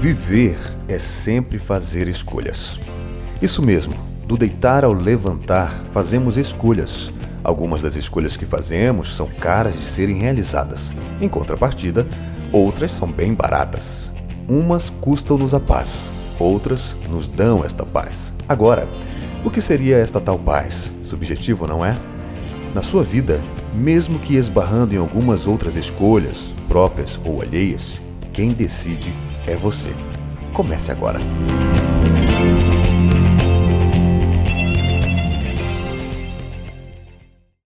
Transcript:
Viver é sempre fazer escolhas. Isso mesmo, do deitar ao levantar, fazemos escolhas. Algumas das escolhas que fazemos são caras de serem realizadas. Em contrapartida, outras são bem baratas. Umas custam-nos a paz, outras nos dão esta paz. Agora, o que seria esta tal paz? Subjetivo, não é? Na sua vida, mesmo que esbarrando em algumas outras escolhas, próprias ou alheias, quem decide é você. Comece agora.